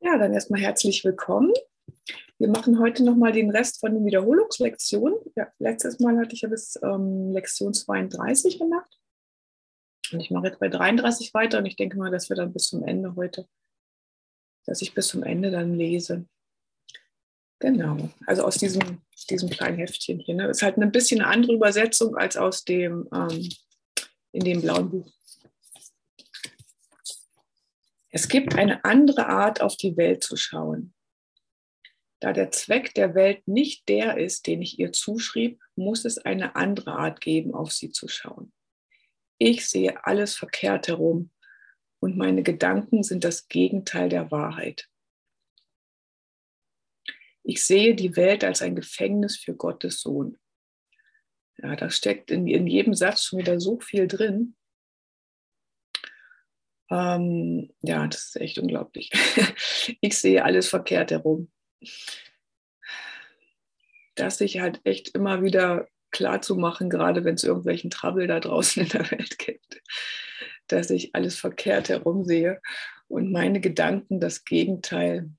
Ja, dann erstmal herzlich willkommen. Wir machen heute nochmal den Rest von den Wiederholungslektionen. Ja, letztes Mal hatte ich ja bis ähm, Lektion 32 gemacht. Und ich mache jetzt bei 33 weiter und ich denke mal, dass wir dann bis zum Ende heute, dass ich bis zum Ende dann lese. Genau, also aus diesem, diesem kleinen Heftchen hier. Ne? Ist halt eine bisschen andere Übersetzung als aus dem, ähm, in dem blauen Buch. Es gibt eine andere Art, auf die Welt zu schauen. Da der Zweck der Welt nicht der ist, den ich ihr zuschrieb, muss es eine andere Art geben, auf sie zu schauen. Ich sehe alles verkehrt herum und meine Gedanken sind das Gegenteil der Wahrheit. Ich sehe die Welt als ein Gefängnis für Gottes Sohn. Ja, da steckt in, in jedem Satz schon wieder so viel drin. Ähm, ja, das ist echt unglaublich. ich sehe alles verkehrt herum. Das sich halt echt immer wieder klar zu machen, gerade wenn es irgendwelchen Trouble da draußen in der Welt gibt, dass ich alles verkehrt herum sehe und meine Gedanken das Gegenteil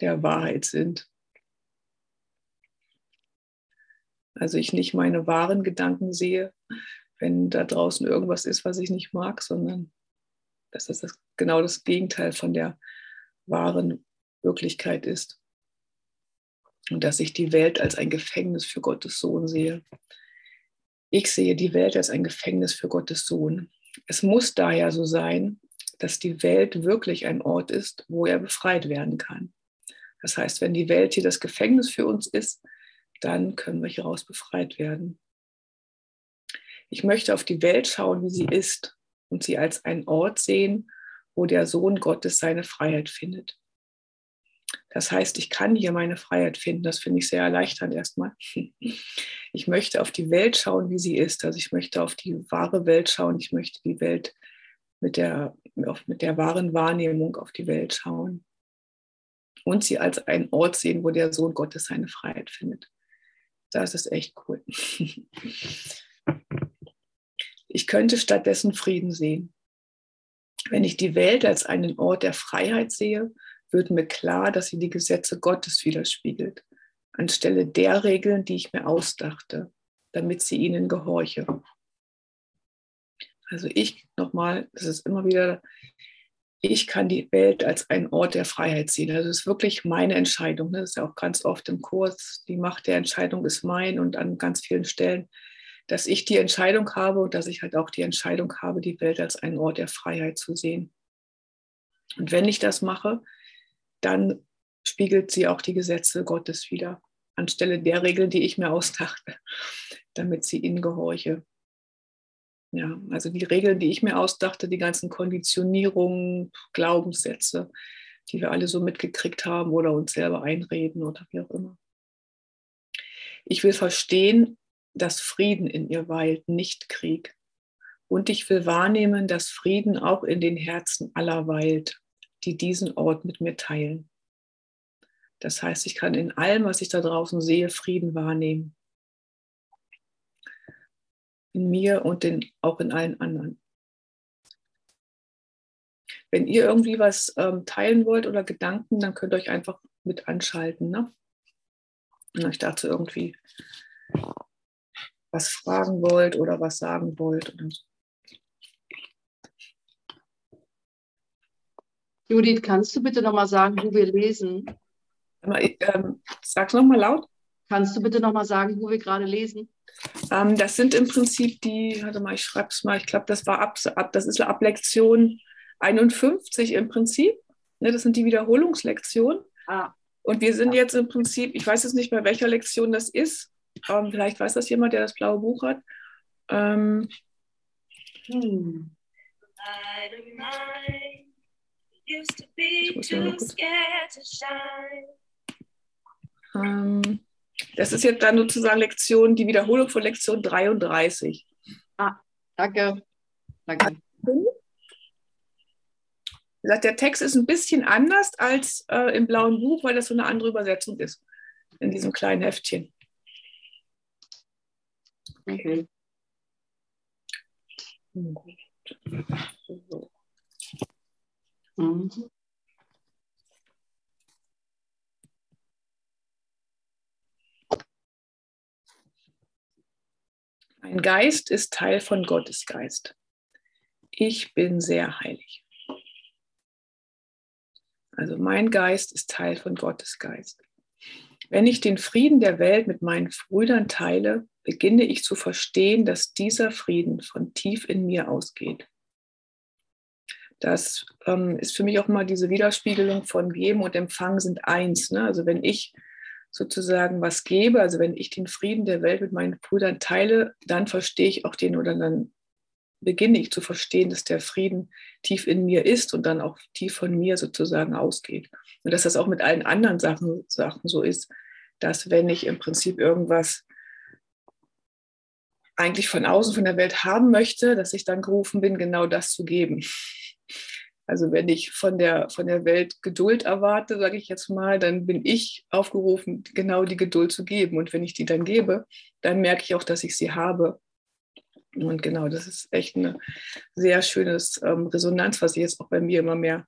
der Wahrheit sind. Also ich nicht meine wahren Gedanken sehe, wenn da draußen irgendwas ist, was ich nicht mag, sondern dass das, das genau das Gegenteil von der wahren Wirklichkeit ist. Und dass ich die Welt als ein Gefängnis für Gottes Sohn sehe. Ich sehe die Welt als ein Gefängnis für Gottes Sohn. Es muss daher so sein, dass die Welt wirklich ein Ort ist, wo er befreit werden kann. Das heißt, wenn die Welt hier das Gefängnis für uns ist, dann können wir hieraus befreit werden. Ich möchte auf die Welt schauen, wie sie ist und sie als einen Ort sehen, wo der Sohn Gottes seine Freiheit findet. Das heißt, ich kann hier meine Freiheit finden. Das finde ich sehr erleichternd erstmal. Ich möchte auf die Welt schauen, wie sie ist. Also ich möchte auf die wahre Welt schauen. Ich möchte die Welt mit der, mit der wahren Wahrnehmung auf die Welt schauen. Und sie als einen Ort sehen, wo der Sohn Gottes seine Freiheit findet. Das ist echt cool. Ich könnte stattdessen Frieden sehen. Wenn ich die Welt als einen Ort der Freiheit sehe, wird mir klar, dass sie die Gesetze Gottes widerspiegelt, anstelle der Regeln, die ich mir ausdachte, damit sie ihnen gehorche. Also ich nochmal, das ist immer wieder, ich kann die Welt als einen Ort der Freiheit sehen. Also das ist wirklich meine Entscheidung. Das ist ja auch ganz oft im Kurs, die Macht der Entscheidung ist mein und an ganz vielen Stellen dass ich die Entscheidung habe und dass ich halt auch die Entscheidung habe, die Welt als einen Ort der Freiheit zu sehen. Und wenn ich das mache, dann spiegelt sie auch die Gesetze Gottes wieder, anstelle der Regeln, die ich mir ausdachte, damit sie ihnen gehorche. Ja, also die Regeln, die ich mir ausdachte, die ganzen Konditionierungen, Glaubenssätze, die wir alle so mitgekriegt haben oder uns selber einreden oder wie auch immer. Ich will verstehen, dass Frieden in ihr weilt, nicht Krieg. Und ich will wahrnehmen, dass Frieden auch in den Herzen aller weilt, die diesen Ort mit mir teilen. Das heißt, ich kann in allem, was ich da draußen sehe, Frieden wahrnehmen. In mir und in, auch in allen anderen. Wenn ihr irgendwie was ähm, teilen wollt oder Gedanken, dann könnt ihr euch einfach mit anschalten. Ne? Und euch dazu irgendwie was fragen wollt oder was sagen wollt. Judith, kannst du bitte nochmal sagen, wo wir lesen? Ähm, sag's nochmal laut. Kannst du bitte nochmal sagen, wo wir gerade lesen? Ähm, das sind im Prinzip die, warte mal, ich schreibe es mal, ich glaube, das war ab, ab, das ist ab Lektion 51 im Prinzip. Ne, das sind die Wiederholungslektionen. Ah. Und wir sind jetzt im Prinzip, ich weiß jetzt nicht bei welcher Lektion das ist, ähm, vielleicht weiß das jemand, der das blaue Buch hat. Ähm, hm. Ähm, das ist jetzt dann sozusagen Lektion, die Wiederholung von Lektion 33. Ah, danke. Danke. Gesagt, der Text ist ein bisschen anders als äh, im blauen Buch, weil das so eine andere Übersetzung ist in diesem kleinen Heftchen. Okay. Mein mhm. Geist ist Teil von Gottes Geist. Ich bin sehr heilig. Also mein Geist ist Teil von Gottes Geist. Wenn ich den Frieden der Welt mit meinen Brüdern teile, beginne ich zu verstehen, dass dieser Frieden von tief in mir ausgeht. Das ähm, ist für mich auch mal diese Widerspiegelung von Geben und Empfangen sind eins. Ne? Also wenn ich sozusagen was gebe, also wenn ich den Frieden der Welt mit meinen Brüdern teile, dann verstehe ich auch den oder dann beginne ich zu verstehen, dass der Frieden tief in mir ist und dann auch tief von mir sozusagen ausgeht. Und dass das auch mit allen anderen Sachen, Sachen so ist, dass wenn ich im Prinzip irgendwas eigentlich von außen, von der Welt haben möchte, dass ich dann gerufen bin, genau das zu geben. Also wenn ich von der, von der Welt Geduld erwarte, sage ich jetzt mal, dann bin ich aufgerufen, genau die Geduld zu geben. Und wenn ich die dann gebe, dann merke ich auch, dass ich sie habe. Und genau, das ist echt eine sehr schönes ähm, Resonanz, was ich jetzt auch bei mir immer mehr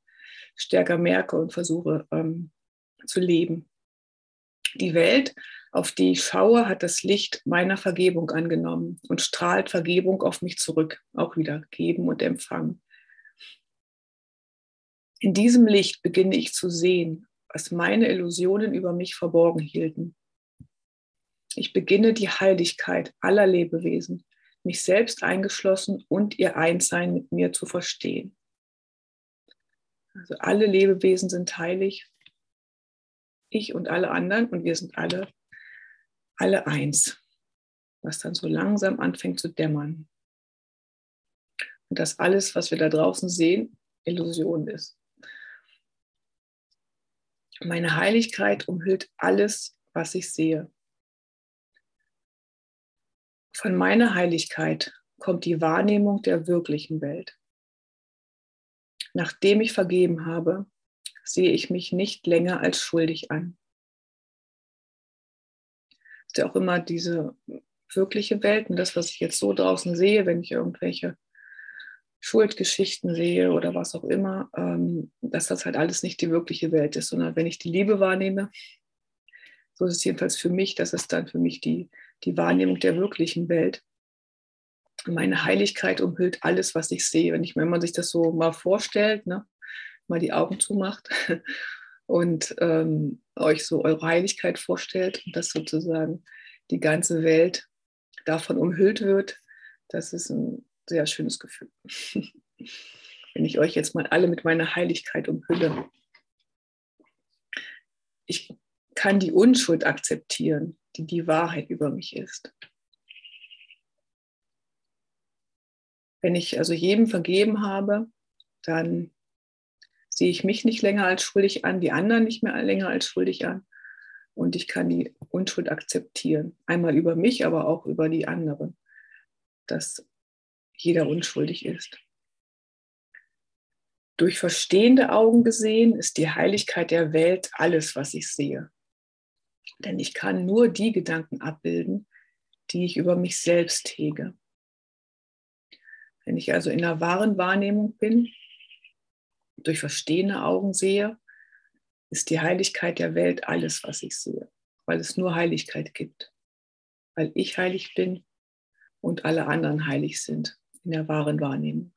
stärker merke und versuche ähm, zu leben. Die Welt, auf die ich schaue, hat das Licht meiner Vergebung angenommen und strahlt Vergebung auf mich zurück. Auch wieder geben und empfangen. In diesem Licht beginne ich zu sehen, was meine Illusionen über mich verborgen hielten. Ich beginne die Heiligkeit aller Lebewesen, mich selbst eingeschlossen und ihr Einssein mit mir zu verstehen. Also alle Lebewesen sind heilig, ich und alle anderen und wir sind alle, alle eins, was dann so langsam anfängt zu dämmern. Und dass alles, was wir da draußen sehen, Illusion ist. Meine Heiligkeit umhüllt alles, was ich sehe. Von meiner Heiligkeit kommt die Wahrnehmung der wirklichen Welt. Nachdem ich vergeben habe, sehe ich mich nicht länger als schuldig an. Ist ja auch immer diese wirkliche Welt und das, was ich jetzt so draußen sehe, wenn ich irgendwelche Schuldgeschichten sehe oder was auch immer, ähm, dass das halt alles nicht die wirkliche Welt ist, sondern wenn ich die Liebe wahrnehme, so ist es jedenfalls für mich, das ist dann für mich die, die Wahrnehmung der wirklichen Welt. Meine Heiligkeit umhüllt alles, was ich sehe. Wenn, ich, wenn man sich das so mal vorstellt, ne, mal die Augen zumacht und ähm, euch so eure Heiligkeit vorstellt und dass sozusagen die ganze Welt davon umhüllt wird, das ist ein sehr schönes Gefühl. Wenn ich euch jetzt mal alle mit meiner Heiligkeit umhülle. Ich kann die Unschuld akzeptieren, die die Wahrheit über mich ist. Wenn ich also jedem vergeben habe, dann sehe ich mich nicht länger als schuldig an, die anderen nicht mehr länger als schuldig an. Und ich kann die Unschuld akzeptieren. Einmal über mich, aber auch über die anderen. Das jeder unschuldig ist. Durch verstehende Augen gesehen ist die Heiligkeit der Welt alles, was ich sehe. Denn ich kann nur die Gedanken abbilden, die ich über mich selbst hege. Wenn ich also in der wahren Wahrnehmung bin, durch verstehende Augen sehe, ist die Heiligkeit der Welt alles, was ich sehe, weil es nur Heiligkeit gibt, weil ich heilig bin und alle anderen heilig sind in der wahren Wahrnehmung.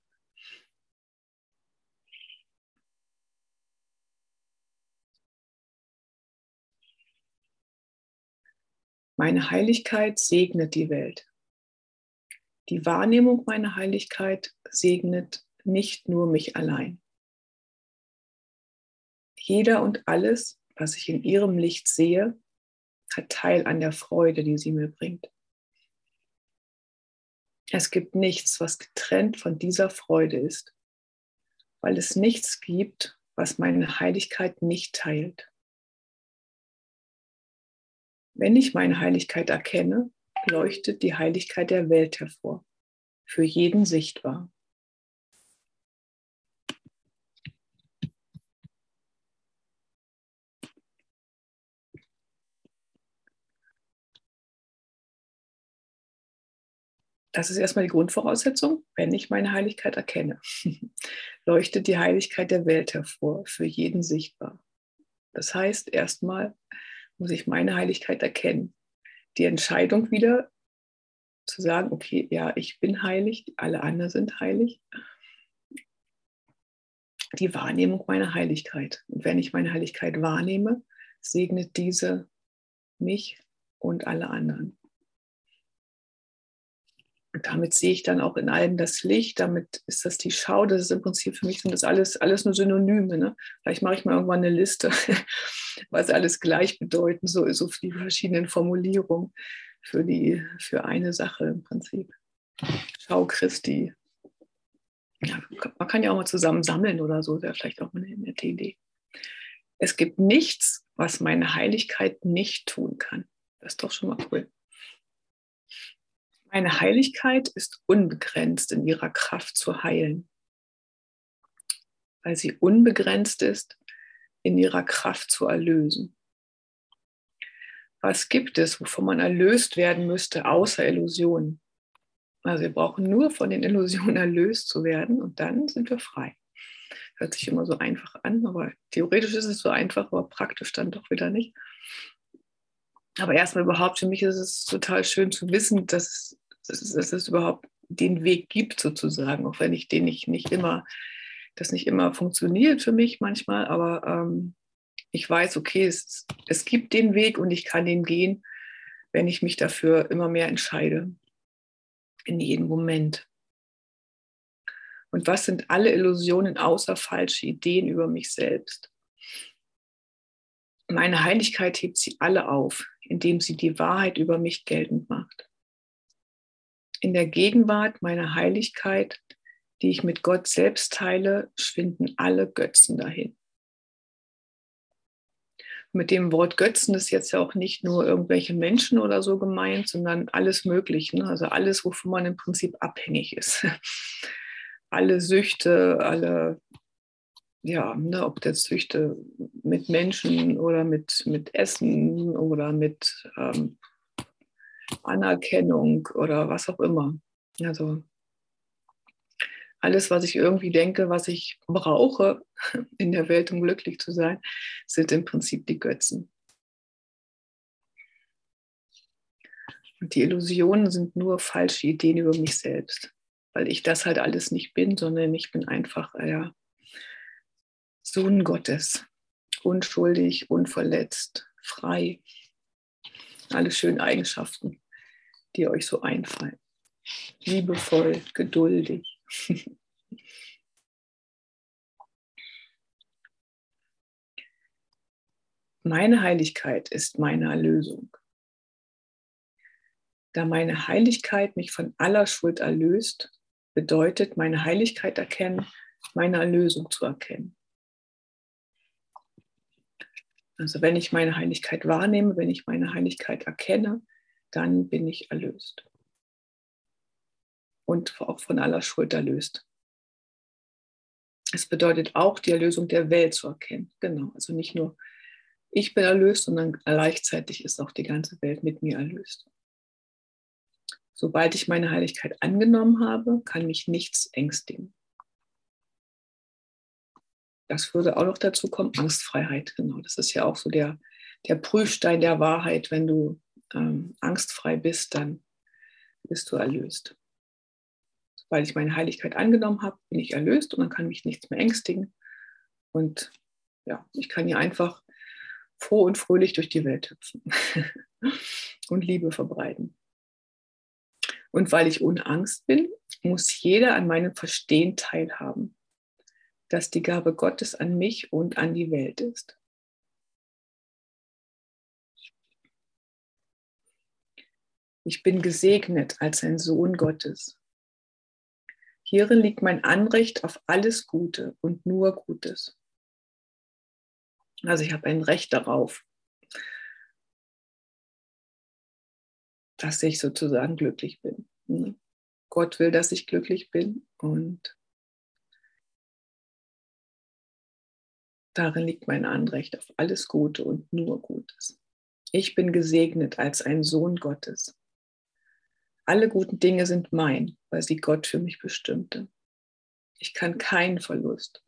Meine Heiligkeit segnet die Welt. Die Wahrnehmung meiner Heiligkeit segnet nicht nur mich allein. Jeder und alles, was ich in ihrem Licht sehe, hat Teil an der Freude, die sie mir bringt. Es gibt nichts, was getrennt von dieser Freude ist, weil es nichts gibt, was meine Heiligkeit nicht teilt. Wenn ich meine Heiligkeit erkenne, leuchtet die Heiligkeit der Welt hervor, für jeden sichtbar. Das ist erstmal die Grundvoraussetzung, wenn ich meine Heiligkeit erkenne. Leuchtet die Heiligkeit der Welt hervor, für jeden sichtbar. Das heißt, erstmal muss ich meine Heiligkeit erkennen. Die Entscheidung wieder zu sagen, okay, ja, ich bin heilig, alle anderen sind heilig. Die Wahrnehmung meiner Heiligkeit. Und wenn ich meine Heiligkeit wahrnehme, segnet diese mich und alle anderen. Und damit sehe ich dann auch in allem das Licht, damit ist das die Schau, das ist im Prinzip für mich sind das alles, alles nur Synonyme. Ne? Vielleicht mache ich mal irgendwann eine Liste, was alles gleich bedeuten, so, so die verschiedenen Formulierungen für, die, für eine Sache im Prinzip. Schau Christi. Ja, man kann ja auch mal zusammen sammeln oder so, wäre vielleicht auch mal eine nette Idee. Es gibt nichts, was meine Heiligkeit nicht tun kann. Das ist doch schon mal cool. Meine Heiligkeit ist unbegrenzt in ihrer Kraft zu heilen, weil sie unbegrenzt ist in ihrer Kraft zu erlösen. Was gibt es, wovon man erlöst werden müsste, außer Illusionen? Also wir brauchen nur von den Illusionen erlöst zu werden und dann sind wir frei. Hört sich immer so einfach an, aber theoretisch ist es so einfach, aber praktisch dann doch wieder nicht. Aber erstmal überhaupt, für mich ist es total schön zu wissen, dass dass es, dass es überhaupt den Weg gibt sozusagen, auch wenn ich den nicht, nicht immer, das nicht immer funktioniert für mich manchmal, aber ähm, ich weiß, okay, es, es gibt den Weg und ich kann den gehen, wenn ich mich dafür immer mehr entscheide, in jedem Moment. Und was sind alle Illusionen außer falsche Ideen über mich selbst? Meine Heiligkeit hebt sie alle auf, indem sie die Wahrheit über mich geltend macht in der Gegenwart meiner Heiligkeit, die ich mit Gott selbst teile, schwinden alle Götzen dahin. Mit dem Wort Götzen ist jetzt ja auch nicht nur irgendwelche Menschen oder so gemeint, sondern alles Mögliche. Ne? Also alles, wovon man im Prinzip abhängig ist. alle Süchte, alle, ja, ne, ob das Süchte mit Menschen oder mit, mit Essen oder mit ähm, Anerkennung oder was auch immer. Also alles, was ich irgendwie denke, was ich brauche in der Welt, um glücklich zu sein, sind im Prinzip die Götzen. Und die Illusionen sind nur falsche Ideen über mich selbst, weil ich das halt alles nicht bin, sondern ich bin einfach ja, Sohn Gottes, unschuldig, unverletzt, frei. Alle schönen Eigenschaften die euch so einfallen. Liebevoll, geduldig. Meine Heiligkeit ist meine Erlösung. Da meine Heiligkeit mich von aller Schuld erlöst, bedeutet meine Heiligkeit erkennen, meine Erlösung zu erkennen. Also wenn ich meine Heiligkeit wahrnehme, wenn ich meine Heiligkeit erkenne, dann bin ich erlöst. Und auch von aller Schuld erlöst. Es bedeutet auch, die Erlösung der Welt zu erkennen. Genau, also nicht nur ich bin erlöst, sondern gleichzeitig ist auch die ganze Welt mit mir erlöst. Sobald ich meine Heiligkeit angenommen habe, kann mich nichts ängstigen. Das würde auch noch dazu kommen, Angstfreiheit. Genau, das ist ja auch so der, der Prüfstein der Wahrheit, wenn du ähm, angstfrei bist, dann bist du erlöst. Sobald ich meine Heiligkeit angenommen habe, bin ich erlöst und dann kann mich nichts mehr ängstigen. Und ja, ich kann hier einfach froh und fröhlich durch die Welt hüpfen und Liebe verbreiten. Und weil ich ohne Angst bin, muss jeder an meinem Verstehen teilhaben, dass die Gabe Gottes an mich und an die Welt ist. Ich bin gesegnet als ein Sohn Gottes. Hierin liegt mein Anrecht auf alles Gute und nur Gutes. Also ich habe ein Recht darauf, dass ich sozusagen glücklich bin. Gott will, dass ich glücklich bin und darin liegt mein Anrecht auf alles Gute und nur Gutes. Ich bin gesegnet als ein Sohn Gottes. Alle guten Dinge sind mein, weil sie Gott für mich bestimmte. Ich kann keinen Verlust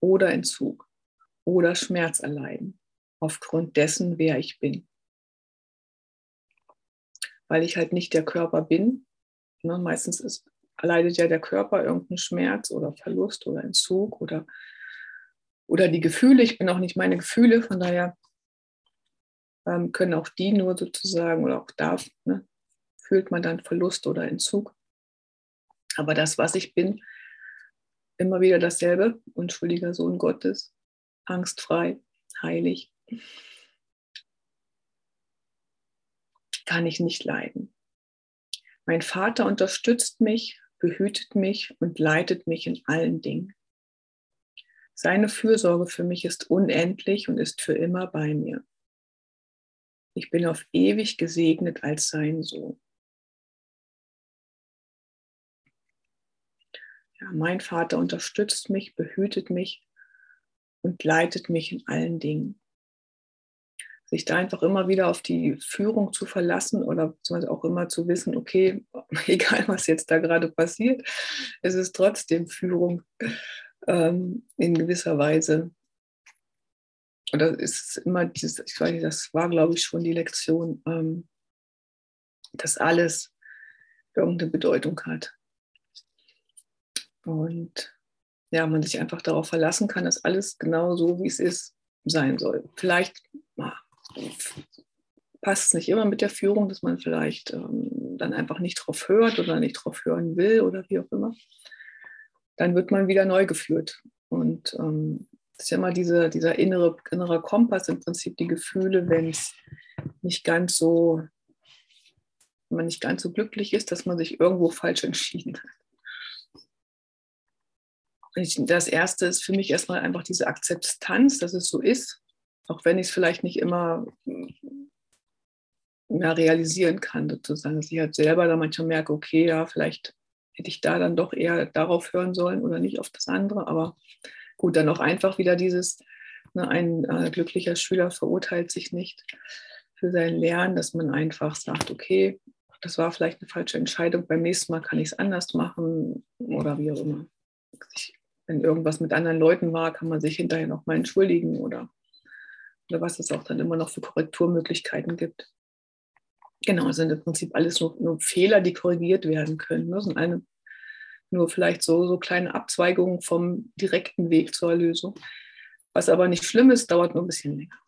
oder Entzug oder Schmerz erleiden aufgrund dessen, wer ich bin. Weil ich halt nicht der Körper bin, Ne? Meistens ist, leidet ja der Körper irgendeinen Schmerz oder Verlust oder Entzug oder, oder die Gefühle. Ich bin auch nicht meine Gefühle, von daher ähm, können auch die nur sozusagen oder auch da ne, fühlt man dann Verlust oder Entzug. Aber das, was ich bin, immer wieder dasselbe, unschuldiger Sohn Gottes, angstfrei, heilig, kann ich nicht leiden. Mein Vater unterstützt mich, behütet mich und leitet mich in allen Dingen. Seine Fürsorge für mich ist unendlich und ist für immer bei mir. Ich bin auf ewig gesegnet als sein Sohn. Ja, mein Vater unterstützt mich, behütet mich und leitet mich in allen Dingen. Sich da einfach immer wieder auf die Führung zu verlassen oder auch immer zu wissen, okay, egal was jetzt da gerade passiert, es ist trotzdem Führung ähm, in gewisser Weise. Und das ist immer dieses, ich weiß nicht, das war, glaube ich, schon die Lektion, ähm, dass alles irgendeine Bedeutung hat. Und ja, man sich einfach darauf verlassen kann, dass alles genau so, wie es ist, sein soll. Vielleicht passt es nicht immer mit der Führung, dass man vielleicht ähm, dann einfach nicht drauf hört oder nicht drauf hören will oder wie auch immer. Dann wird man wieder neu geführt. Und ähm, das ist ja immer diese, dieser innere, innere Kompass, im Prinzip die Gefühle, wenn es nicht ganz so, wenn man nicht ganz so glücklich ist, dass man sich irgendwo falsch entschieden hat das erste ist für mich erstmal einfach diese Akzeptanz, dass es so ist, auch wenn ich es vielleicht nicht immer mehr realisieren kann, sozusagen, dass ich halt selber da manchmal merke, okay, ja, vielleicht hätte ich da dann doch eher darauf hören sollen oder nicht auf das andere. Aber gut, dann auch einfach wieder dieses, ne, ein äh, glücklicher Schüler verurteilt sich nicht für sein Lernen, dass man einfach sagt, okay, das war vielleicht eine falsche Entscheidung, beim nächsten Mal kann ich es anders machen oder wie auch immer. Ich wenn irgendwas mit anderen Leuten war, kann man sich hinterher noch mal entschuldigen oder, oder was es auch dann immer noch für Korrekturmöglichkeiten gibt. Genau, sind im Prinzip alles nur, nur Fehler, die korrigiert werden können. Das ne? sind eine, nur vielleicht so, so kleine Abzweigungen vom direkten Weg zur Erlösung. Was aber nicht schlimm ist, dauert nur ein bisschen länger.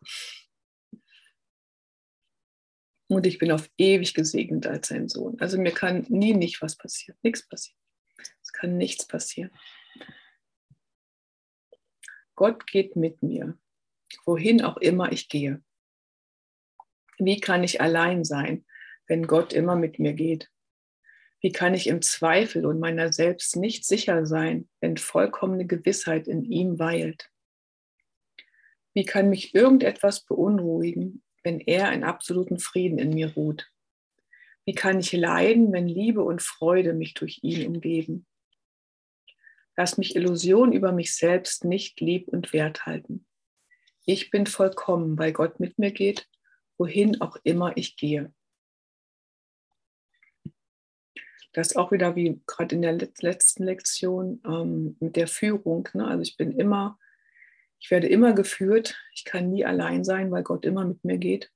Und ich bin auf ewig gesegnet als sein Sohn. Also mir kann nie nicht was passieren, nichts passieren. Es kann nichts passieren. Gott geht mit mir, wohin auch immer ich gehe. Wie kann ich allein sein, wenn Gott immer mit mir geht? Wie kann ich im Zweifel und meiner selbst nicht sicher sein, wenn vollkommene Gewissheit in ihm weilt? Wie kann mich irgendetwas beunruhigen, wenn er in absoluten Frieden in mir ruht? Wie kann ich leiden, wenn Liebe und Freude mich durch ihn umgeben? Lass mich Illusionen über mich selbst nicht lieb und wert halten. Ich bin vollkommen, weil Gott mit mir geht, wohin auch immer ich gehe. Das auch wieder wie gerade in der letzten Lektion ähm, mit der Führung. Ne? Also ich bin immer, ich werde immer geführt. Ich kann nie allein sein, weil Gott immer mit mir geht.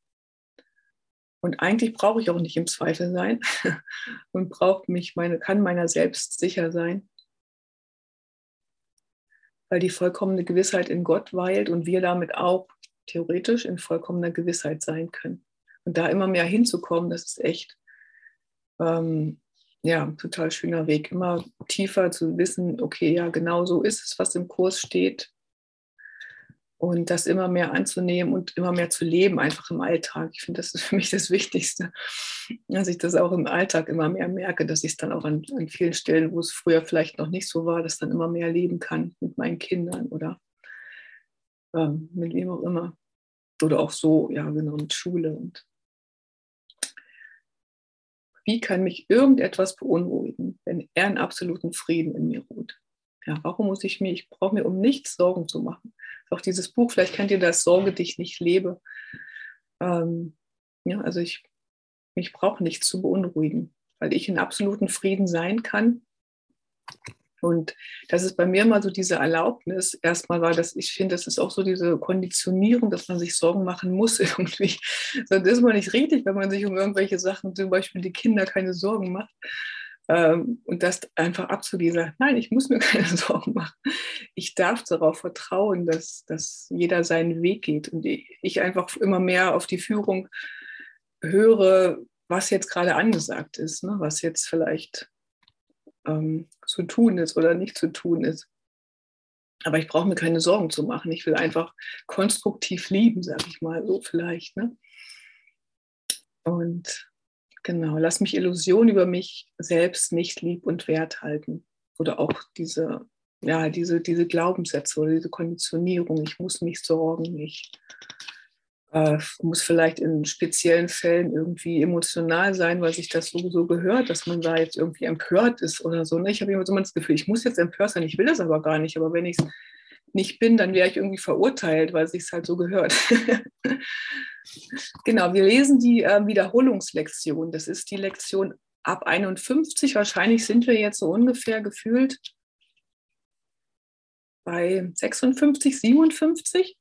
Und eigentlich brauche ich auch nicht im Zweifel sein und braucht mich meine, kann meiner selbst sicher sein weil die vollkommene Gewissheit in Gott weilt und wir damit auch theoretisch in vollkommener Gewissheit sein können. Und da immer mehr hinzukommen, das ist echt ähm, ja, total schöner Weg. Immer tiefer zu wissen, okay, ja, genau so ist es, was im Kurs steht und das immer mehr anzunehmen und immer mehr zu leben, einfach im Alltag. Ich finde, das ist für mich das Wichtigste, dass ich das auch im Alltag immer mehr merke, dass ich es dann auch an, an vielen Stellen, wo es früher vielleicht noch nicht so war, das dann immer mehr leben kann mit meinen Kindern oder ähm, mit wem auch immer. Oder auch so, ja, genau, mit Schule. Und wie kann mich irgendetwas beunruhigen, wenn er in absoluten Frieden in mir ruht? Ja, warum muss ich mir, ich brauche mir um nichts Sorgen zu machen. Auch dieses Buch, vielleicht kennt ihr das, Sorge dich nicht lebe. Ähm, ja, also ich, ich brauche nichts zu beunruhigen, weil ich in absoluten Frieden sein kann. Und das ist bei mir immer so diese Erlaubnis. Erstmal war das, ich finde, das ist auch so diese Konditionierung, dass man sich Sorgen machen muss irgendwie. Sonst ist man nicht richtig, wenn man sich um irgendwelche Sachen, zum Beispiel die Kinder, keine Sorgen macht. Ähm, und das einfach abzugeben, sagt, nein, ich muss mir keine Sorgen machen. Ich darf darauf vertrauen, dass, dass jeder seinen Weg geht und ich einfach immer mehr auf die Führung höre, was jetzt gerade angesagt ist, ne? was jetzt vielleicht ähm, zu tun ist oder nicht zu tun ist. Aber ich brauche mir keine Sorgen zu machen. Ich will einfach konstruktiv lieben, sage ich mal so vielleicht. Ne? Und genau, lass mich Illusionen über mich selbst nicht lieb und wert halten. Oder auch diese, ja, diese, diese Glaubenssätze oder diese Konditionierung. Ich muss mich sorgen, ich äh, muss vielleicht in speziellen Fällen irgendwie emotional sein, weil sich das sowieso gehört, dass man da jetzt irgendwie empört ist oder so. Ne? Ich habe immer so das Gefühl, ich muss jetzt empört sein, ich will das aber gar nicht. Aber wenn ich es nicht bin, dann wäre ich irgendwie verurteilt, weil es sich halt so gehört. genau, wir lesen die äh, Wiederholungslektion. Das ist die Lektion ab 51. Wahrscheinlich sind wir jetzt so ungefähr gefühlt bei 56, 57.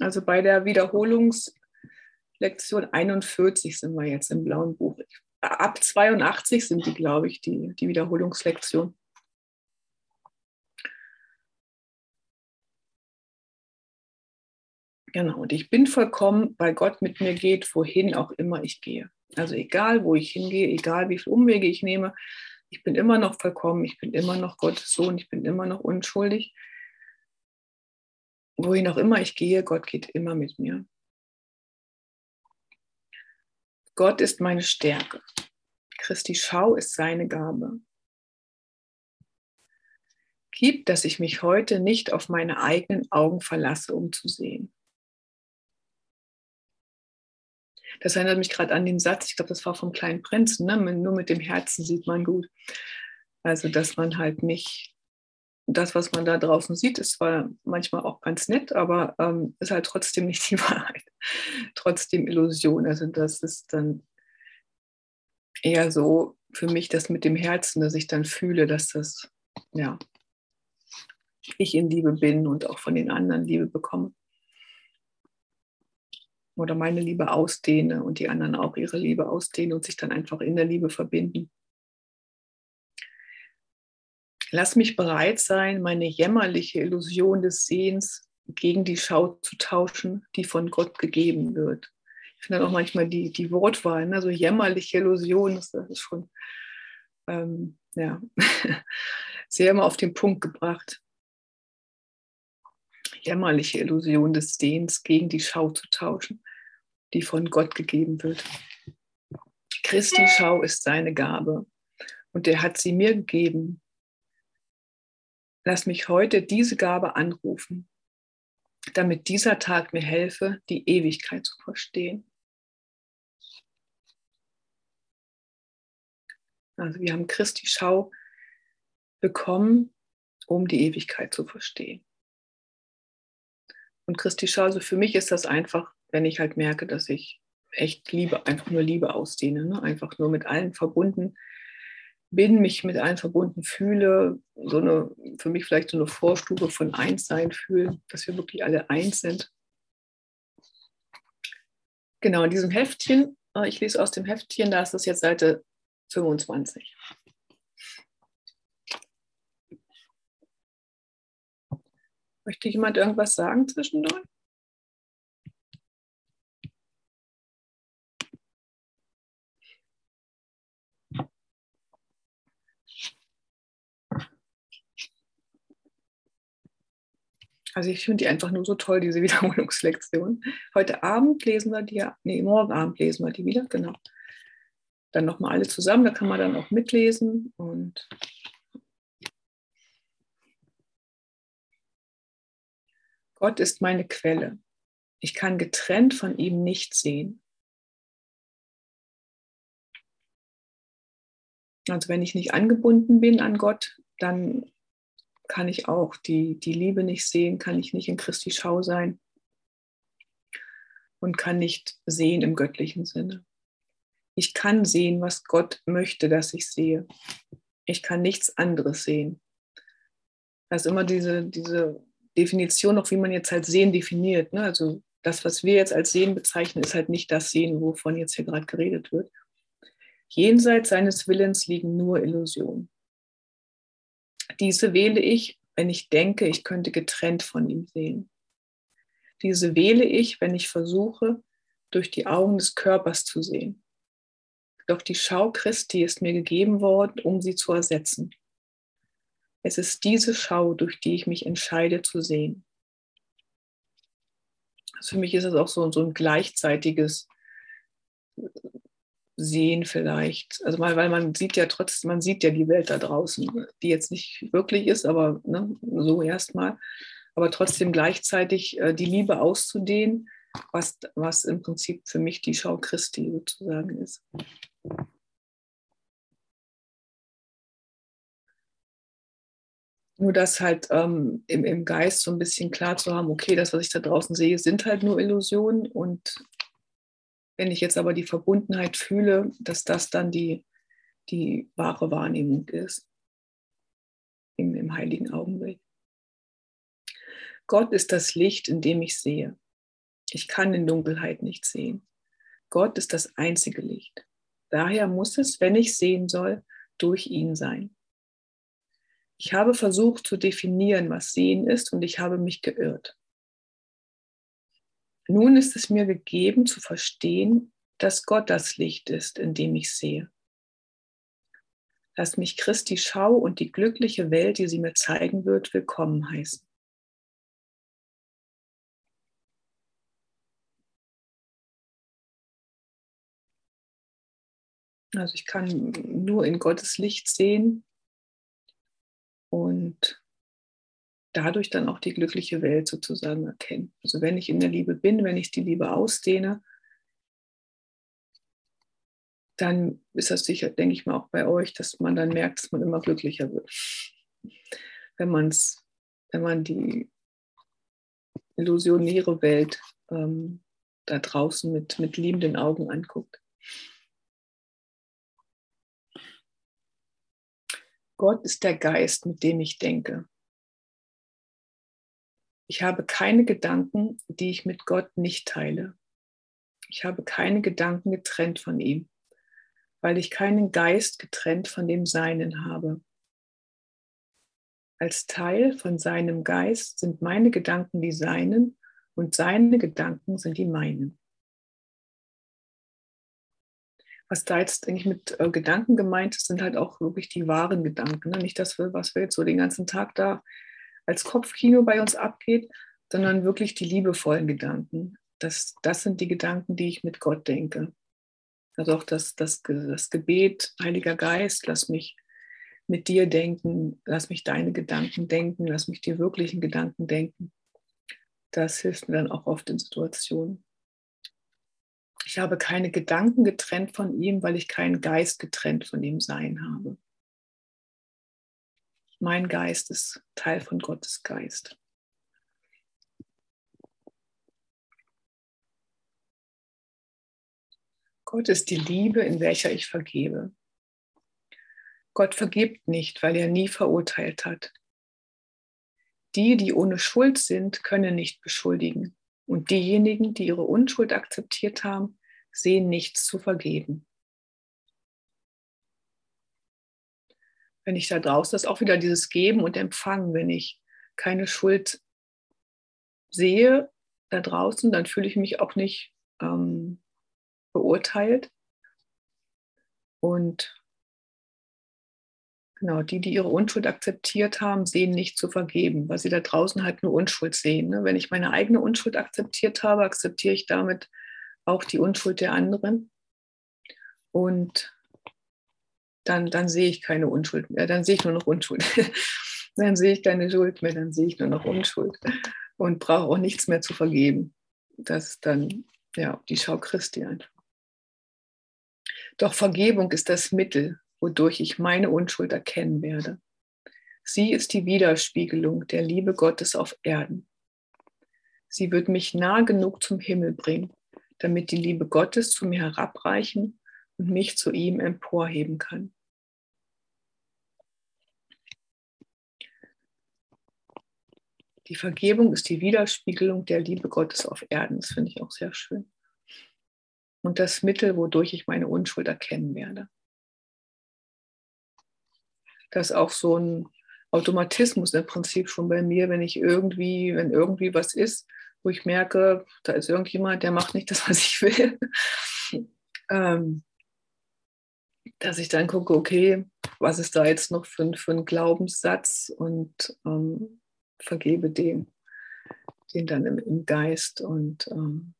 Also bei der Wiederholungslektion 41 sind wir jetzt im blauen Buch. Ab 82 sind die, glaube ich, die, die Wiederholungslektion. Genau, und ich bin vollkommen, weil Gott mit mir geht, wohin auch immer ich gehe. Also egal, wo ich hingehe, egal wie viele Umwege ich nehme, ich bin immer noch vollkommen, ich bin immer noch Gottes Sohn, ich bin immer noch unschuldig wohin auch immer ich gehe, Gott geht immer mit mir. Gott ist meine Stärke. Christi Schau ist seine Gabe. Gib, dass ich mich heute nicht auf meine eigenen Augen verlasse, um zu sehen. Das erinnert mich gerade an den Satz, ich glaube, das war vom kleinen Prinzen, ne? nur mit dem Herzen sieht man gut. Also, dass man halt nicht das, was man da draußen sieht, ist zwar manchmal auch ganz nett, aber ähm, ist halt trotzdem nicht die Wahrheit. trotzdem Illusion. Also das ist dann eher so für mich das mit dem Herzen, dass ich dann fühle, dass das, ja, ich in Liebe bin und auch von den anderen Liebe bekomme. Oder meine Liebe ausdehne und die anderen auch ihre Liebe ausdehnen und sich dann einfach in der Liebe verbinden. Lass mich bereit sein, meine jämmerliche Illusion des Sehens gegen die Schau zu tauschen, die von Gott gegeben wird. Ich finde dann auch manchmal die, die Wortwahl, ne? so jämmerliche Illusion, das ist schon ähm, ja, sehr immer auf den Punkt gebracht. Jämmerliche Illusion des Sehens gegen die Schau zu tauschen, die von Gott gegeben wird. Christi Schau ist seine Gabe und er hat sie mir gegeben, Lass mich heute diese Gabe anrufen, damit dieser Tag mir helfe, die Ewigkeit zu verstehen. Also wir haben Christi Schau bekommen, um die Ewigkeit zu verstehen. Und Christi Schau, also für mich ist das einfach, wenn ich halt merke, dass ich echt Liebe, einfach nur Liebe ausdehne, ne? einfach nur mit allen verbunden bin, mich mit allen verbunden fühle, so eine, für mich vielleicht so eine Vorstufe von Einssein fühle, dass wir wirklich alle eins sind. Genau, in diesem Heftchen, äh, ich lese aus dem Heftchen, da ist das jetzt Seite 25. Möchte jemand irgendwas sagen zwischendurch? Also ich finde die einfach nur so toll, diese Wiederholungslektion. Heute Abend lesen wir die, nee, morgen Abend lesen wir die wieder, genau. Dann nochmal alle zusammen, da kann man dann auch mitlesen und Gott ist meine Quelle. Ich kann getrennt von ihm nicht sehen. Also wenn ich nicht angebunden bin an Gott, dann kann ich auch die, die Liebe nicht sehen, kann ich nicht in Christi Schau sein und kann nicht sehen im göttlichen Sinne. Ich kann sehen, was Gott möchte, dass ich sehe. Ich kann nichts anderes sehen. Das ist immer diese, diese Definition, auch wie man jetzt halt Sehen definiert. Ne? Also das, was wir jetzt als Sehen bezeichnen, ist halt nicht das Sehen, wovon jetzt hier gerade geredet wird. Jenseits seines Willens liegen nur Illusionen. Diese wähle ich, wenn ich denke, ich könnte getrennt von ihm sehen. Diese wähle ich, wenn ich versuche, durch die Augen des Körpers zu sehen. Doch die Schau Christi ist mir gegeben worden, um sie zu ersetzen. Es ist diese Schau, durch die ich mich entscheide zu sehen. Also für mich ist es auch so, so ein gleichzeitiges Sehen vielleicht. Also mal, weil man sieht ja trotzdem, man sieht ja die Welt da draußen, die jetzt nicht wirklich ist, aber ne, so erstmal. Aber trotzdem gleichzeitig äh, die Liebe auszudehnen, was, was im Prinzip für mich die Schau Christi sozusagen ist. Nur das halt ähm, im, im Geist so ein bisschen klar zu haben, okay, das, was ich da draußen sehe, sind halt nur Illusionen. Und wenn ich jetzt aber die Verbundenheit fühle, dass das dann die, die wahre Wahrnehmung ist im, im heiligen Augenblick. Gott ist das Licht, in dem ich sehe. Ich kann in Dunkelheit nicht sehen. Gott ist das einzige Licht. Daher muss es, wenn ich sehen soll, durch ihn sein. Ich habe versucht zu definieren, was Sehen ist, und ich habe mich geirrt. Nun ist es mir gegeben zu verstehen, dass Gott das Licht ist, in dem ich sehe. Lass mich Christi Schau und die glückliche Welt, die sie mir zeigen wird, willkommen heißen. Also ich kann nur in Gottes Licht sehen und dadurch dann auch die glückliche Welt sozusagen erkennen. Also wenn ich in der Liebe bin, wenn ich die Liebe ausdehne, dann ist das sicher, denke ich mal, auch bei euch, dass man dann merkt, dass man immer glücklicher wird. Wenn, man's, wenn man die illusionäre Welt ähm, da draußen mit, mit liebenden Augen anguckt. Gott ist der Geist, mit dem ich denke. Ich habe keine Gedanken, die ich mit Gott nicht teile. Ich habe keine Gedanken getrennt von ihm, weil ich keinen Geist getrennt von dem Seinen habe. Als Teil von seinem Geist sind meine Gedanken die Seinen und seine Gedanken sind die meinen was da jetzt eigentlich mit äh, Gedanken gemeint ist, sind halt auch wirklich die wahren Gedanken. Ne? Nicht das, was wir jetzt so den ganzen Tag da als Kopfkino bei uns abgeht, sondern wirklich die liebevollen Gedanken. Das, das sind die Gedanken, die ich mit Gott denke. Also auch das, das, das Gebet, Heiliger Geist, lass mich mit dir denken, lass mich deine Gedanken denken, lass mich die wirklichen Gedanken denken. Das hilft mir dann auch oft in Situationen. Ich habe keine Gedanken getrennt von ihm, weil ich keinen Geist getrennt von ihm sein habe. Mein Geist ist Teil von Gottes Geist. Gott ist die Liebe, in welcher ich vergebe. Gott vergibt nicht, weil er nie verurteilt hat. Die, die ohne Schuld sind, können nicht beschuldigen. Und diejenigen, die ihre Unschuld akzeptiert haben, sehen nichts zu vergeben. Wenn ich da draußen, ist auch wieder dieses Geben und Empfangen. Wenn ich keine Schuld sehe da draußen, dann fühle ich mich auch nicht ähm, beurteilt. Und Genau, die, die ihre Unschuld akzeptiert haben, sehen nicht zu vergeben, weil sie da draußen halt nur Unschuld sehen. Ne? Wenn ich meine eigene Unschuld akzeptiert habe, akzeptiere ich damit auch die Unschuld der anderen. Und dann, dann sehe ich keine Unschuld mehr, dann sehe ich nur noch Unschuld. dann sehe ich keine Schuld mehr, dann sehe ich nur noch Unschuld und brauche auch nichts mehr zu vergeben. Das ist dann ja die Schau Christi einfach. Doch Vergebung ist das Mittel, wodurch ich meine Unschuld erkennen werde. Sie ist die Widerspiegelung der Liebe Gottes auf Erden. Sie wird mich nah genug zum Himmel bringen, damit die Liebe Gottes zu mir herabreichen und mich zu ihm emporheben kann. Die Vergebung ist die Widerspiegelung der Liebe Gottes auf Erden. Das finde ich auch sehr schön. und das Mittel, wodurch ich meine Unschuld erkennen werde. Das ist auch so ein Automatismus im Prinzip schon bei mir, wenn ich irgendwie, wenn irgendwie was ist, wo ich merke, da ist irgendjemand, der macht nicht das, was ich will. ähm, dass ich dann gucke, okay, was ist da jetzt noch für, für ein Glaubenssatz und ähm, vergebe dem, den dann im, im Geist. Und ähm,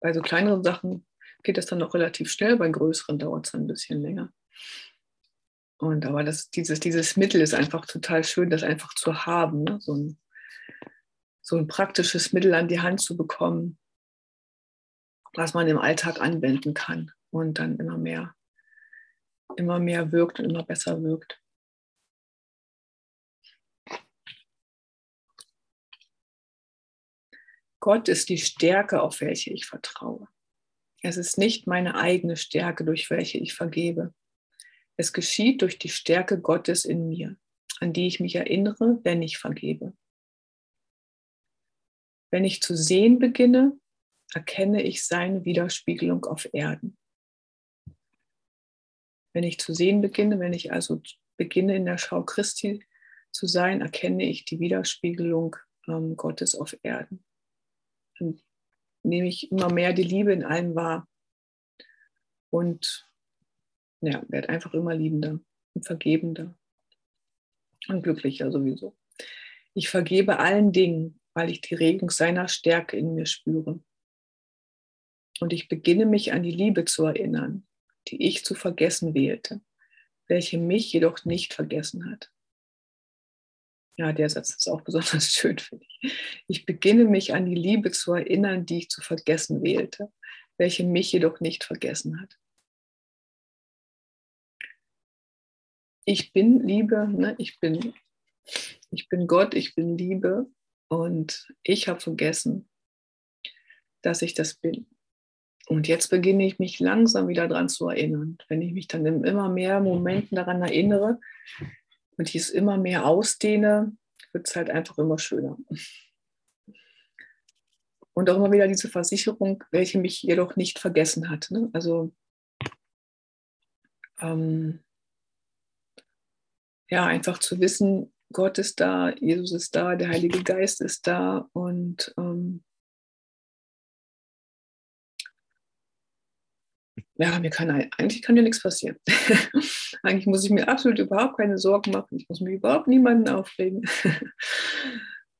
bei so kleineren Sachen geht das dann noch relativ schnell, bei größeren dauert es dann ein bisschen länger. Und aber das, dieses, dieses Mittel ist einfach total schön, das einfach zu haben, ne? so, ein, so ein praktisches Mittel an die Hand zu bekommen, was man im Alltag anwenden kann und dann immer mehr, immer mehr wirkt und immer besser wirkt. Gott ist die Stärke, auf welche ich vertraue. Es ist nicht meine eigene Stärke, durch welche ich vergebe. Es geschieht durch die Stärke Gottes in mir, an die ich mich erinnere, wenn ich vergebe. Wenn ich zu sehen beginne, erkenne ich seine Widerspiegelung auf Erden. Wenn ich zu sehen beginne, wenn ich also beginne in der Schau Christi zu sein, erkenne ich die Widerspiegelung ähm, Gottes auf Erden. Dann nehme ich immer mehr die Liebe in allem wahr und ja, werde einfach immer liebender und vergebender und glücklicher sowieso. Ich vergebe allen Dingen, weil ich die Regung seiner Stärke in mir spüre. Und ich beginne mich an die Liebe zu erinnern, die ich zu vergessen wählte, welche mich jedoch nicht vergessen hat. Ja, der Satz ist auch besonders schön, finde ich. Ich beginne mich an die Liebe zu erinnern, die ich zu vergessen wählte, welche mich jedoch nicht vergessen hat. ich bin Liebe, ne? ich, bin, ich bin Gott, ich bin Liebe und ich habe vergessen, dass ich das bin. Und jetzt beginne ich mich langsam wieder daran zu erinnern. Wenn ich mich dann in immer mehr Momenten daran erinnere und ich es immer mehr ausdehne, wird es halt einfach immer schöner. Und auch immer wieder diese Versicherung, welche mich jedoch nicht vergessen hat. Ne? Also ähm, ja, einfach zu wissen, Gott ist da, Jesus ist da, der Heilige Geist ist da und ähm, ja, mir kann eigentlich kann mir nichts passieren. eigentlich muss ich mir absolut überhaupt keine Sorgen machen. Ich muss mich überhaupt niemanden aufregen.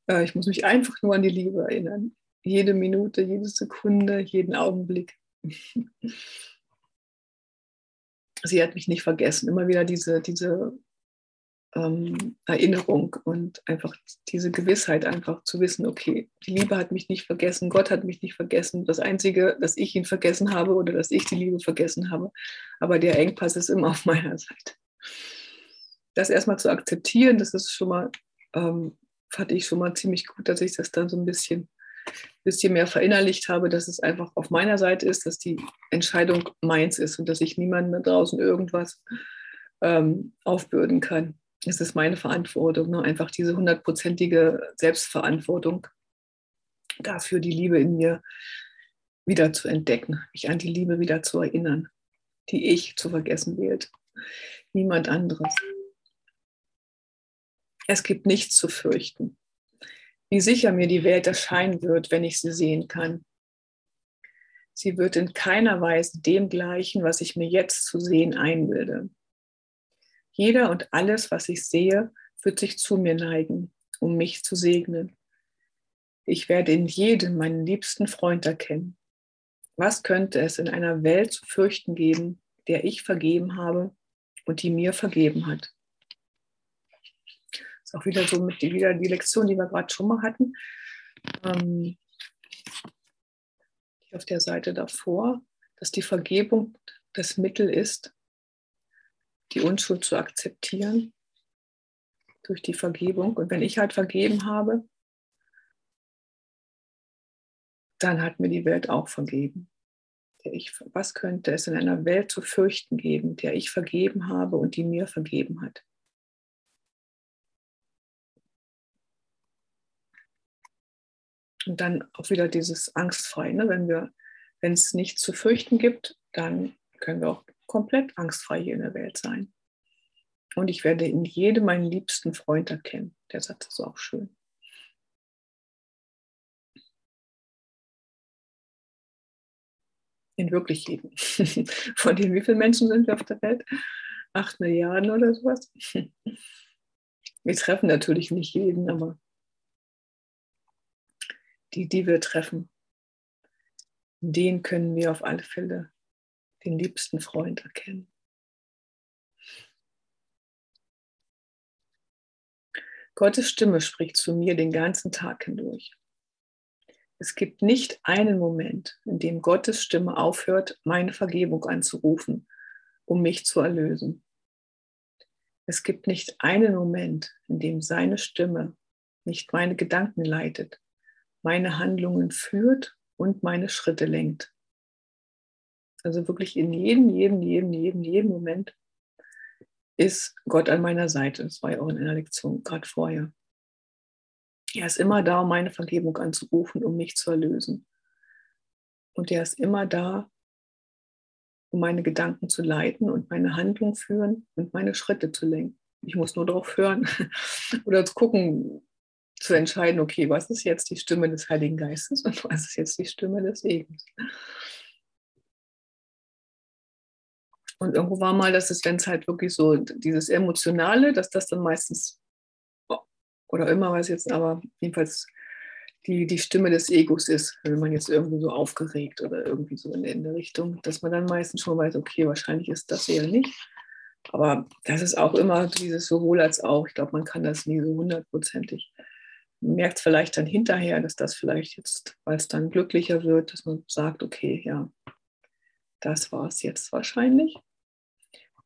Äh, ich muss mich einfach nur an die Liebe erinnern. Jede Minute, jede Sekunde, jeden Augenblick. Sie hat mich nicht vergessen. Immer wieder diese, diese ähm, Erinnerung und einfach diese Gewissheit, einfach zu wissen, okay, die Liebe hat mich nicht vergessen, Gott hat mich nicht vergessen. Das Einzige, dass ich ihn vergessen habe oder dass ich die Liebe vergessen habe, aber der Engpass ist immer auf meiner Seite. Das erstmal zu akzeptieren, das ist schon mal, ähm, fand ich schon mal ziemlich gut, dass ich das dann so ein bisschen, bisschen mehr verinnerlicht habe, dass es einfach auf meiner Seite ist, dass die Entscheidung meins ist und dass ich niemandem da draußen irgendwas ähm, aufbürden kann es ist meine Verantwortung, ne? einfach diese hundertprozentige Selbstverantwortung dafür, die Liebe in mir wieder zu entdecken, mich an die Liebe wieder zu erinnern, die ich zu vergessen wählt. Niemand anderes. Es gibt nichts zu fürchten. Wie sicher mir die Welt erscheinen wird, wenn ich sie sehen kann. Sie wird in keiner Weise dem gleichen, was ich mir jetzt zu sehen einbilde. Jeder und alles, was ich sehe, wird sich zu mir neigen, um mich zu segnen. Ich werde in jedem meinen liebsten Freund erkennen. Was könnte es in einer Welt zu fürchten geben, der ich vergeben habe und die mir vergeben hat? Das ist auch wieder so mit die, wieder die Lektion, die wir gerade schon mal hatten. Ähm, auf der Seite davor, dass die Vergebung das Mittel ist, die Unschuld zu akzeptieren durch die Vergebung. Und wenn ich halt vergeben habe, dann hat mir die Welt auch vergeben. Ich, was könnte es in einer Welt zu fürchten geben, der ich vergeben habe und die mir vergeben hat? Und dann auch wieder dieses Angstfrei, ne? Wenn es nichts zu fürchten gibt, dann können wir auch komplett angstfrei hier in der Welt sein. Und ich werde in jedem meinen liebsten Freund erkennen. Der Satz ist auch schön. In wirklich jedem. Von den wie vielen Menschen sind wir auf der Welt? Acht Milliarden oder sowas. Wir treffen natürlich nicht jeden, aber die, die wir treffen, den können wir auf alle Fälle den liebsten Freund erkennen. Gottes Stimme spricht zu mir den ganzen Tag hindurch. Es gibt nicht einen Moment, in dem Gottes Stimme aufhört, meine Vergebung anzurufen, um mich zu erlösen. Es gibt nicht einen Moment, in dem seine Stimme nicht meine Gedanken leitet, meine Handlungen führt und meine Schritte lenkt. Also wirklich in jedem, jedem, jedem, jedem, jedem Moment ist Gott an meiner Seite. Das war ja auch in einer Lektion gerade vorher. Er ist immer da, um meine Vergebung anzurufen, um mich zu erlösen. Und er ist immer da, um meine Gedanken zu leiten und meine Handlung führen und meine Schritte zu lenken. Ich muss nur darauf hören oder zu gucken, zu entscheiden, okay, was ist jetzt die Stimme des Heiligen Geistes und was ist jetzt die Stimme des Egos. Und irgendwo war mal, dass es, wenn es halt wirklich so dieses Emotionale, dass das dann meistens, oder immer weiß ich jetzt, aber jedenfalls die, die Stimme des Egos ist, wenn man jetzt irgendwie so aufgeregt oder irgendwie so in, in der Richtung, dass man dann meistens schon weiß, okay, wahrscheinlich ist das eher nicht. Aber das ist auch immer dieses sowohl als auch. Ich glaube, man kann das nie so hundertprozentig. Man merkt vielleicht dann hinterher, dass das vielleicht jetzt, weil es dann glücklicher wird, dass man sagt, okay, ja, das war es jetzt wahrscheinlich.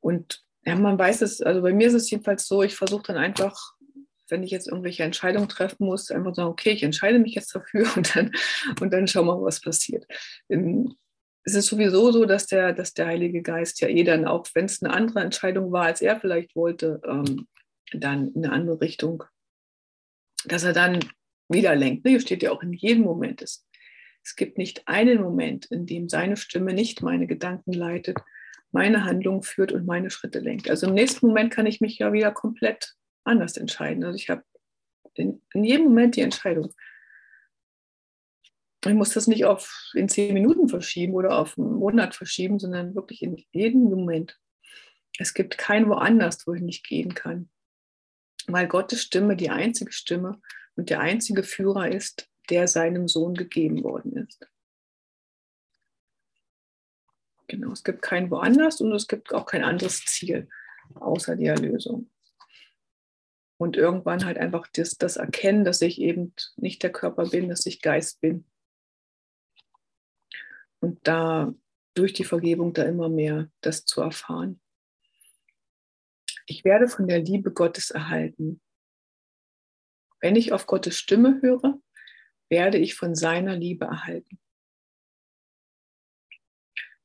Und ja, man weiß es, also bei mir ist es jedenfalls so, ich versuche dann einfach, wenn ich jetzt irgendwelche Entscheidungen treffen muss, einfach sagen, okay, ich entscheide mich jetzt dafür und dann, und dann schauen wir, was passiert. Es ist sowieso so, dass der, dass der Heilige Geist ja eh dann, auch wenn es eine andere Entscheidung war, als er vielleicht wollte, ähm, dann in eine andere Richtung, dass er dann wieder lenkt. Ne? Hier steht ja auch in jedem Moment. Es, es gibt nicht einen Moment, in dem seine Stimme nicht meine Gedanken leitet, meine Handlung führt und meine Schritte lenkt. Also im nächsten Moment kann ich mich ja wieder komplett anders entscheiden. Also ich habe in, in, jedem Moment die Entscheidung. Ich muss das nicht auf in zehn Minuten verschieben oder auf einen Monat verschieben, sondern wirklich in jedem Moment. Es gibt kein woanders, wo ich nicht gehen kann. Weil Gottes Stimme die einzige Stimme und der einzige Führer ist, der seinem Sohn gegeben worden ist. Genau, es gibt kein woanders und es gibt auch kein anderes Ziel außer die Erlösung. Und irgendwann halt einfach das, das Erkennen, dass ich eben nicht der Körper bin, dass ich Geist bin. Und da durch die Vergebung da immer mehr das zu erfahren. Ich werde von der Liebe Gottes erhalten. Wenn ich auf Gottes Stimme höre, werde ich von seiner Liebe erhalten.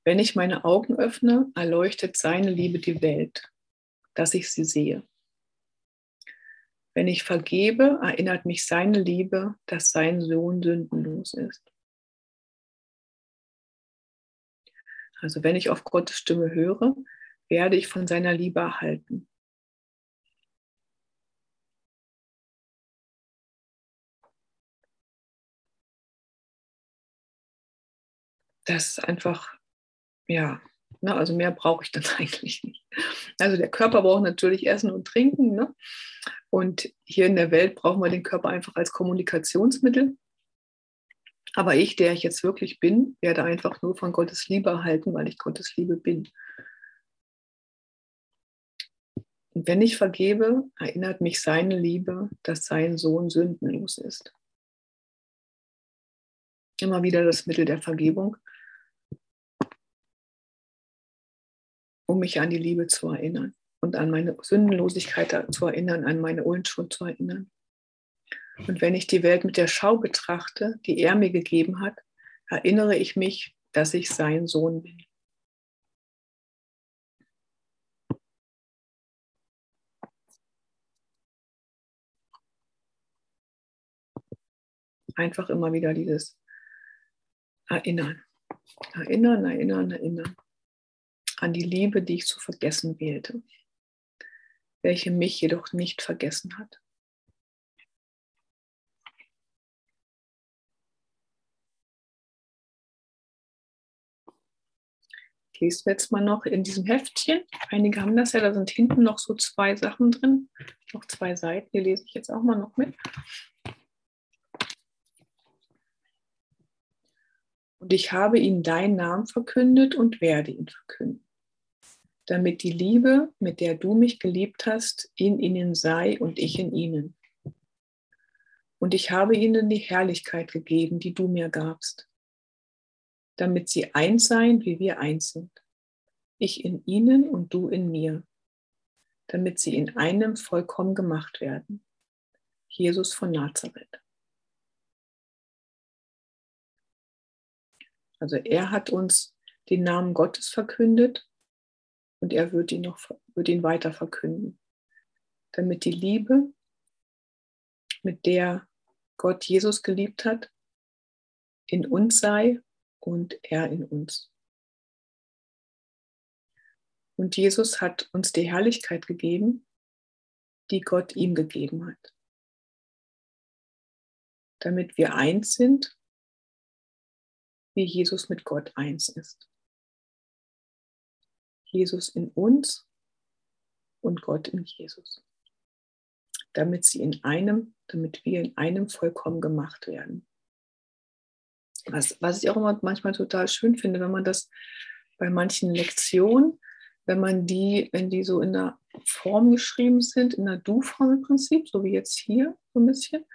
Wenn ich meine Augen öffne, erleuchtet seine Liebe die Welt, dass ich sie sehe. Wenn ich vergebe, erinnert mich seine Liebe, dass sein Sohn sündenlos ist. Also wenn ich auf Gottes Stimme höre, werde ich von seiner Liebe erhalten. Das ist einfach ja, ne, also mehr brauche ich dann eigentlich nicht. Also der Körper braucht natürlich Essen und Trinken. Ne? Und hier in der Welt brauchen wir den Körper einfach als Kommunikationsmittel. Aber ich, der ich jetzt wirklich bin, werde einfach nur von Gottes Liebe erhalten, weil ich Gottes Liebe bin. Und wenn ich vergebe, erinnert mich seine Liebe, dass sein Sohn sündenlos ist. Immer wieder das Mittel der Vergebung. Um mich an die Liebe zu erinnern und an meine Sündenlosigkeit zu erinnern, an meine Unschuld zu erinnern. Und wenn ich die Welt mit der Schau betrachte, die er mir gegeben hat, erinnere ich mich, dass ich sein Sohn bin. Einfach immer wieder dieses Erinnern. Erinnern, erinnern, erinnern an die Liebe, die ich zu vergessen wählte, welche mich jedoch nicht vergessen hat. Ich lese jetzt mal noch in diesem Heftchen. Einige haben das ja, da sind hinten noch so zwei Sachen drin, noch zwei Seiten, die lese ich jetzt auch mal noch mit. Und ich habe ihnen deinen Namen verkündet und werde ihn verkünden, damit die Liebe, mit der du mich geliebt hast, in ihnen sei und ich in ihnen. Und ich habe ihnen die Herrlichkeit gegeben, die du mir gabst, damit sie eins seien, wie wir eins sind. Ich in ihnen und du in mir, damit sie in einem vollkommen gemacht werden. Jesus von Nazareth. Also er hat uns den Namen Gottes verkündet und er wird ihn noch wird ihn weiter verkünden, damit die Liebe, mit der Gott Jesus geliebt hat, in uns sei und er in uns. Und Jesus hat uns die Herrlichkeit gegeben, die Gott ihm gegeben hat, damit wir eins sind wie Jesus mit Gott eins ist. Jesus in uns und Gott in Jesus. Damit sie in einem, damit wir in einem vollkommen gemacht werden. Was, was ich auch immer manchmal total schön finde, wenn man das bei manchen Lektionen, wenn man die, wenn die so in der Form geschrieben sind, in der Du-Form im Prinzip, so wie jetzt hier so ein bisschen,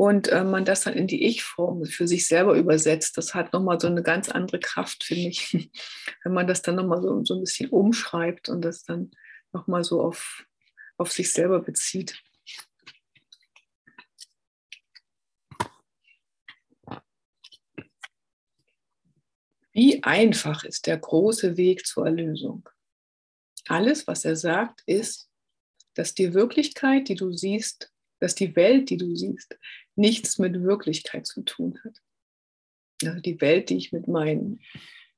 und äh, man das dann in die Ich-Form für sich selber übersetzt, das hat nochmal so eine ganz andere Kraft, finde ich, wenn man das dann nochmal so, so ein bisschen umschreibt und das dann nochmal so auf, auf sich selber bezieht. Wie einfach ist der große Weg zur Erlösung? Alles, was er sagt, ist, dass die Wirklichkeit, die du siehst, dass die Welt, die du siehst, nichts mit Wirklichkeit zu tun hat. Also die Welt, die ich mit meinen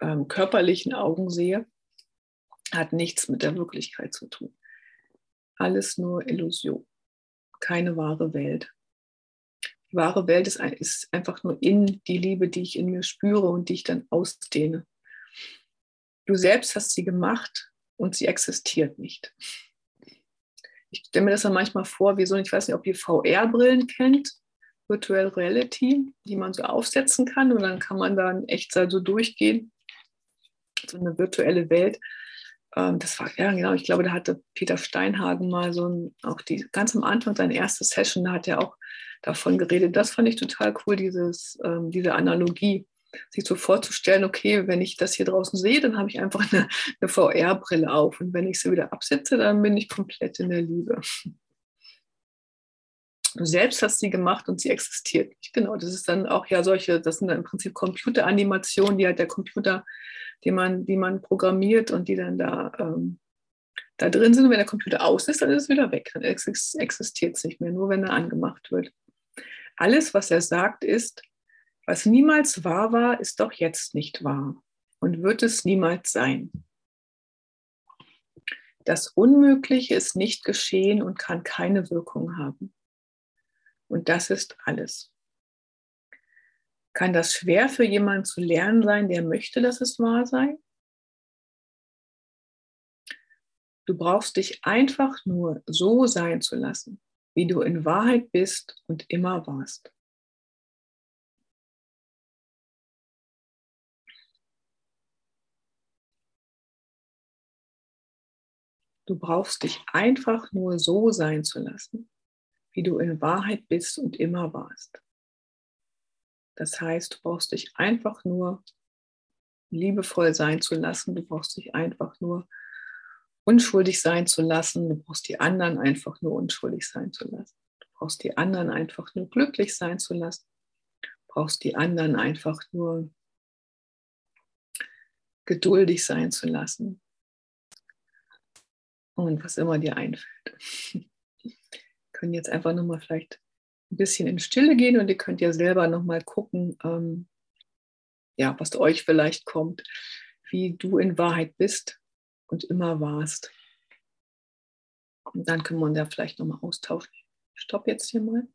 ähm, körperlichen Augen sehe, hat nichts mit der Wirklichkeit zu tun. Alles nur Illusion, keine wahre Welt. Die wahre Welt ist, ist einfach nur in die Liebe, die ich in mir spüre und die ich dann ausdehne. Du selbst hast sie gemacht und sie existiert nicht ich stelle mir das dann manchmal vor, wie so, ich weiß nicht, ob ihr VR-Brillen kennt, Virtual Reality, die man so aufsetzen kann und dann kann man dann echt so durchgehen, so eine virtuelle Welt. Ähm, das war, ja genau, ich glaube, da hatte Peter Steinhagen mal so ein, auch die, ganz am Anfang seine erste Session, da hat er auch davon geredet. Das fand ich total cool, dieses, ähm, diese Analogie sich so vorzustellen, okay, wenn ich das hier draußen sehe, dann habe ich einfach eine, eine VR-Brille auf und wenn ich sie wieder absetze, dann bin ich komplett in der Liebe. Du selbst hast sie gemacht und sie existiert nicht. Genau, das ist dann auch ja solche, das sind dann im Prinzip Computeranimationen, die halt der Computer, die man, die man programmiert und die dann da, ähm, da drin sind. Und wenn der Computer aus ist, dann ist es wieder weg. Dann existiert es nicht mehr, nur wenn er angemacht wird. Alles, was er sagt, ist, was niemals wahr war, ist doch jetzt nicht wahr und wird es niemals sein. Das Unmögliche ist nicht geschehen und kann keine Wirkung haben. Und das ist alles. Kann das schwer für jemanden zu lernen sein, der möchte, dass es wahr sei? Du brauchst dich einfach nur so sein zu lassen, wie du in Wahrheit bist und immer warst. Du brauchst dich einfach nur so sein zu lassen, wie du in Wahrheit bist und immer warst. Das heißt, du brauchst dich einfach nur liebevoll sein zu lassen. Du brauchst dich einfach nur unschuldig sein zu lassen. Du brauchst die anderen einfach nur unschuldig sein zu lassen. Du brauchst die anderen einfach nur glücklich sein zu lassen. Du brauchst die anderen einfach nur geduldig sein zu lassen und was immer dir einfällt. Wir können jetzt einfach nochmal vielleicht ein bisschen in Stille gehen und ihr könnt ja selber nochmal gucken, ähm, ja, was euch vielleicht kommt, wie du in Wahrheit bist und immer warst. Und dann können wir uns ja vielleicht nochmal austauschen. Stopp jetzt hier mal.